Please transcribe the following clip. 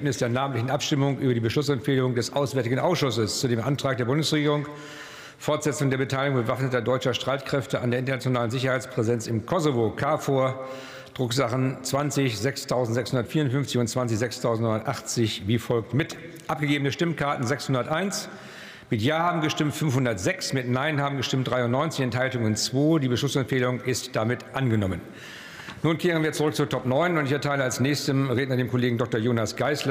der namentlichen Abstimmung über die Beschlussempfehlung des Auswärtigen Ausschusses zu dem Antrag der Bundesregierung Fortsetzung der Beteiligung bewaffneter deutscher Streitkräfte an der internationalen Sicherheitspräsenz im Kosovo KFOR Drucksachen 20 6654 und 20 6980 wie folgt mit. Abgegebene Stimmkarten 601. Mit Ja haben gestimmt 506, mit Nein haben gestimmt 93, Enthaltungen 2. Die Beschlussempfehlung ist damit angenommen. Nun kehren wir zurück zur Top 9 und ich erteile als nächstem Redner dem Kollegen Dr. Jonas Geisler